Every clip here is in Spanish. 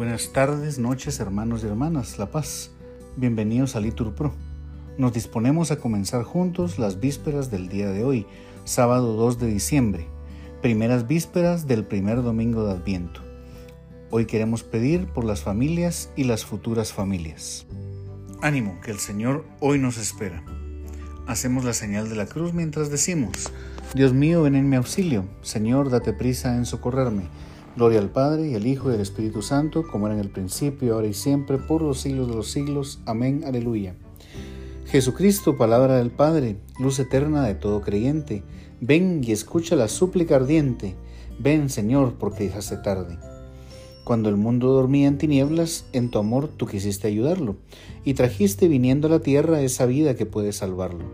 Buenas tardes, noches, hermanos y hermanas, La Paz. Bienvenidos a Litur Pro. Nos disponemos a comenzar juntos las vísperas del día de hoy, sábado 2 de diciembre, primeras vísperas del primer domingo de Adviento. Hoy queremos pedir por las familias y las futuras familias. Ánimo, que el Señor hoy nos espera. Hacemos la señal de la cruz mientras decimos, Dios mío, ven en mi auxilio, Señor, date prisa en socorrerme. Gloria al Padre y al Hijo y al Espíritu Santo, como era en el principio, ahora y siempre, por los siglos de los siglos. Amén. Aleluya. Jesucristo, palabra del Padre, luz eterna de todo creyente, ven y escucha la súplica ardiente. Ven, Señor, porque se tarde. Cuando el mundo dormía en tinieblas, en tu amor tú quisiste ayudarlo, y trajiste viniendo a la tierra esa vida que puede salvarlo.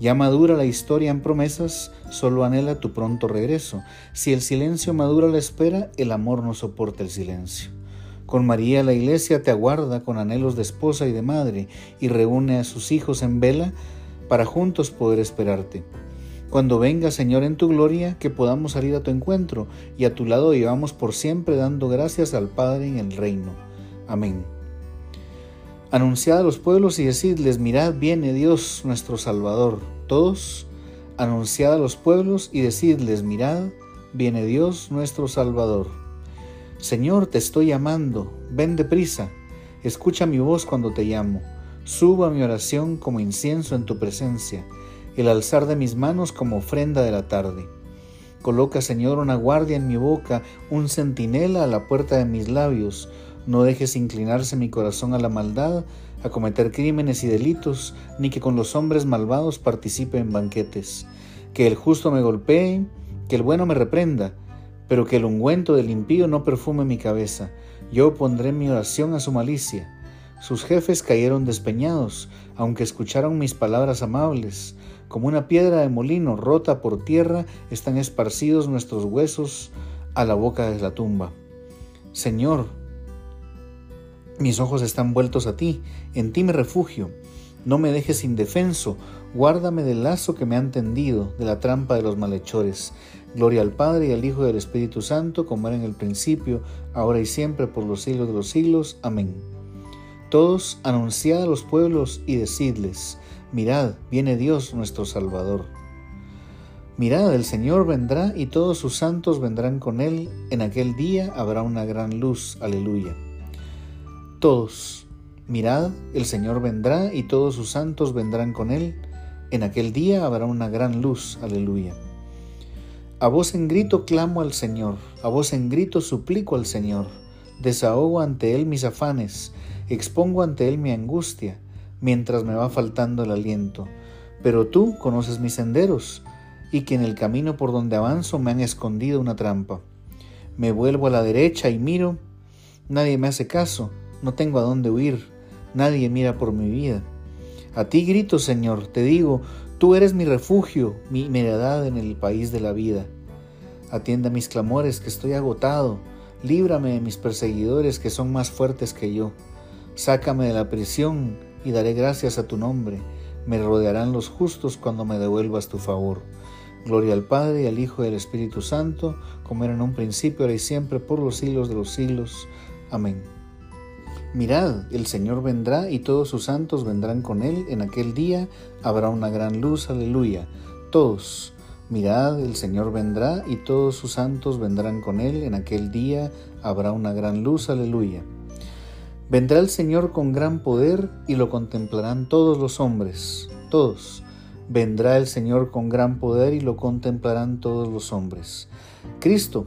Ya madura la historia en promesas, solo anhela tu pronto regreso. Si el silencio madura la espera, el amor no soporta el silencio. Con María la iglesia te aguarda con anhelos de esposa y de madre y reúne a sus hijos en vela para juntos poder esperarte. Cuando venga, Señor, en tu gloria, que podamos salir a tu encuentro y a tu lado llevamos por siempre dando gracias al Padre en el reino. Amén. Anunciad a los pueblos y decidles, mirad, viene Dios nuestro Salvador. Todos, anunciad a los pueblos y decidles, mirad, viene Dios nuestro Salvador. Señor, te estoy llamando, ven deprisa, escucha mi voz cuando te llamo. Suba mi oración como incienso en tu presencia, el alzar de mis manos como ofrenda de la tarde. Coloca, Señor, una guardia en mi boca, un centinela a la puerta de mis labios, no dejes inclinarse mi corazón a la maldad, a cometer crímenes y delitos, ni que con los hombres malvados participe en banquetes. Que el justo me golpee, que el bueno me reprenda, pero que el ungüento del impío no perfume mi cabeza. Yo pondré mi oración a su malicia. Sus jefes cayeron despeñados, aunque escucharon mis palabras amables. Como una piedra de molino rota por tierra, están esparcidos nuestros huesos a la boca de la tumba. Señor, mis ojos están vueltos a ti, en ti me refugio. No me dejes indefenso, guárdame del lazo que me han tendido, de la trampa de los malhechores. Gloria al Padre y al Hijo y al Espíritu Santo, como era en el principio, ahora y siempre, por los siglos de los siglos. Amén. Todos anunciad a los pueblos y decidles, mirad, viene Dios nuestro Salvador. Mirad, el Señor vendrá y todos sus santos vendrán con él. En aquel día habrá una gran luz. Aleluya. Todos, mirad, el Señor vendrá y todos sus santos vendrán con él. En aquel día habrá una gran luz. Aleluya. A voz en grito clamo al Señor, a voz en grito suplico al Señor. Desahogo ante Él mis afanes, expongo ante Él mi angustia, mientras me va faltando el aliento. Pero tú conoces mis senderos, y que en el camino por donde avanzo me han escondido una trampa. Me vuelvo a la derecha y miro, nadie me hace caso, no tengo a dónde huir, nadie mira por mi vida. A ti grito, Señor, te digo, tú eres mi refugio, mi heredad en el país de la vida. Atienda mis clamores, que estoy agotado, líbrame de mis perseguidores, que son más fuertes que yo. Sácame de la prisión y daré gracias a tu nombre. Me rodearán los justos cuando me devuelvas tu favor. Gloria al Padre, y al Hijo y al Espíritu Santo, como era en un principio, ahora y siempre, por los siglos de los siglos. Amén. Mirad, el Señor vendrá y todos sus santos vendrán con él. En aquel día habrá una gran luz. Aleluya. Todos. Mirad, el Señor vendrá y todos sus santos vendrán con él. En aquel día habrá una gran luz. Aleluya. Vendrá el Señor con gran poder y lo contemplarán todos los hombres. Todos. Vendrá el Señor con gran poder y lo contemplarán todos los hombres. Cristo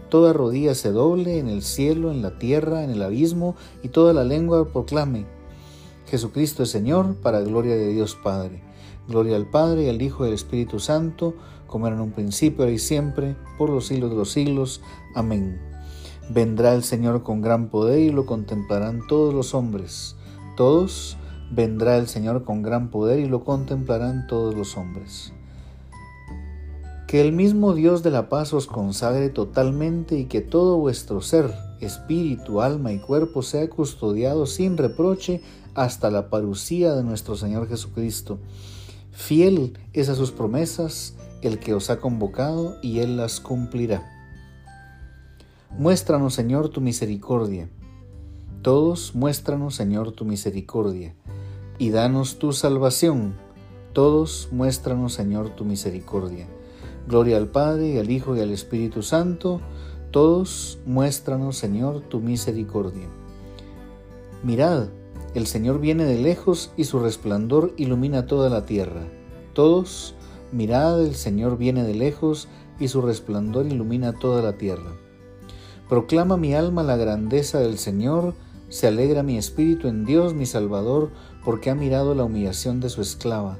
toda rodilla se doble en el cielo, en la tierra, en el abismo, y toda la lengua proclame, Jesucristo es Señor, para gloria de Dios Padre. Gloria al Padre, y al Hijo y al Espíritu Santo, como era en un principio, ahora y siempre, por los siglos de los siglos. Amén. Vendrá el Señor con gran poder y lo contemplarán todos los hombres. Todos, vendrá el Señor con gran poder y lo contemplarán todos los hombres. Que el mismo Dios de la paz os consagre totalmente y que todo vuestro ser, espíritu, alma y cuerpo sea custodiado sin reproche hasta la parucía de nuestro Señor Jesucristo. Fiel es a sus promesas el que os ha convocado y Él las cumplirá. Muéstranos, Señor, tu misericordia. Todos muéstranos, Señor, tu misericordia. Y danos tu salvación. Todos muéstranos, Señor, tu misericordia Gloria al Padre y al Hijo y al Espíritu Santo. Todos muéstranos, Señor, tu misericordia. Mirad, el Señor viene de lejos y su resplandor ilumina toda la tierra. Todos, mirad, el Señor viene de lejos y su resplandor ilumina toda la tierra. Proclama mi alma la grandeza del Señor, se alegra mi espíritu en Dios mi Salvador, porque ha mirado la humillación de su esclava.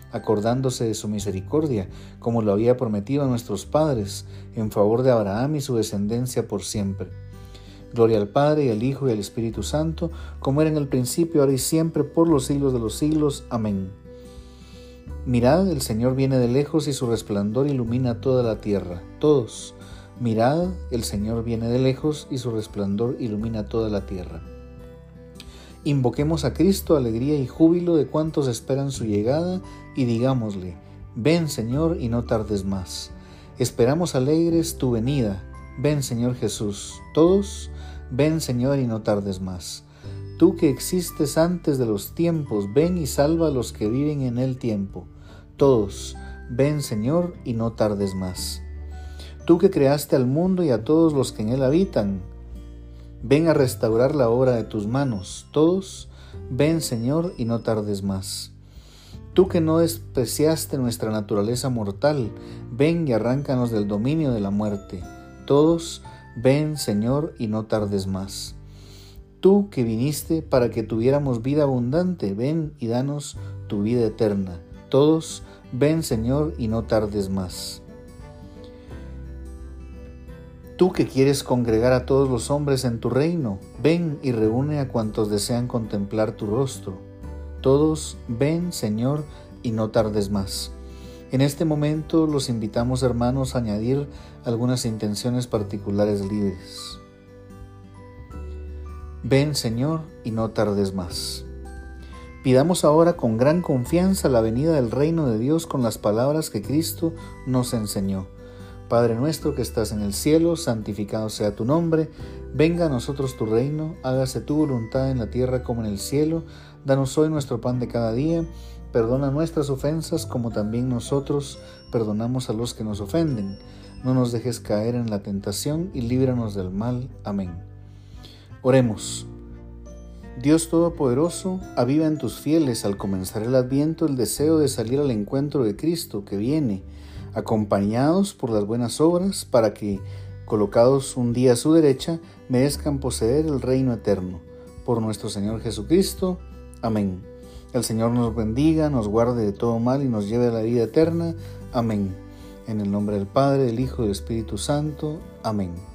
acordándose de su misericordia, como lo había prometido a nuestros padres, en favor de Abraham y su descendencia por siempre. Gloria al Padre y al Hijo y al Espíritu Santo, como era en el principio, ahora y siempre, por los siglos de los siglos. Amén. Mirad, el Señor viene de lejos y su resplandor ilumina toda la tierra. Todos, mirad, el Señor viene de lejos y su resplandor ilumina toda la tierra. Invoquemos a Cristo alegría y júbilo de cuantos esperan su llegada y digámosle, ven Señor y no tardes más. Esperamos alegres tu venida. Ven Señor Jesús. Todos, ven Señor y no tardes más. Tú que existes antes de los tiempos, ven y salva a los que viven en el tiempo. Todos, ven Señor y no tardes más. Tú que creaste al mundo y a todos los que en él habitan, Ven a restaurar la obra de tus manos. Todos, ven Señor y no tardes más. Tú que no despreciaste nuestra naturaleza mortal, ven y arráncanos del dominio de la muerte. Todos, ven Señor y no tardes más. Tú que viniste para que tuviéramos vida abundante, ven y danos tu vida eterna. Todos, ven Señor y no tardes más. Tú que quieres congregar a todos los hombres en tu reino, ven y reúne a cuantos desean contemplar tu rostro. Todos, ven, Señor, y no tardes más. En este momento los invitamos, hermanos, a añadir algunas intenciones particulares libres. Ven, Señor, y no tardes más. Pidamos ahora con gran confianza la venida del reino de Dios con las palabras que Cristo nos enseñó. Padre nuestro que estás en el cielo, santificado sea tu nombre, venga a nosotros tu reino, hágase tu voluntad en la tierra como en el cielo, danos hoy nuestro pan de cada día, perdona nuestras ofensas como también nosotros perdonamos a los que nos ofenden, no nos dejes caer en la tentación y líbranos del mal. Amén. Oremos. Dios Todopoderoso, aviva en tus fieles al comenzar el adviento el deseo de salir al encuentro de Cristo que viene acompañados por las buenas obras, para que, colocados un día a su derecha, merezcan poseer el reino eterno. Por nuestro Señor Jesucristo. Amén. El Señor nos bendiga, nos guarde de todo mal y nos lleve a la vida eterna. Amén. En el nombre del Padre, del Hijo y del Espíritu Santo. Amén.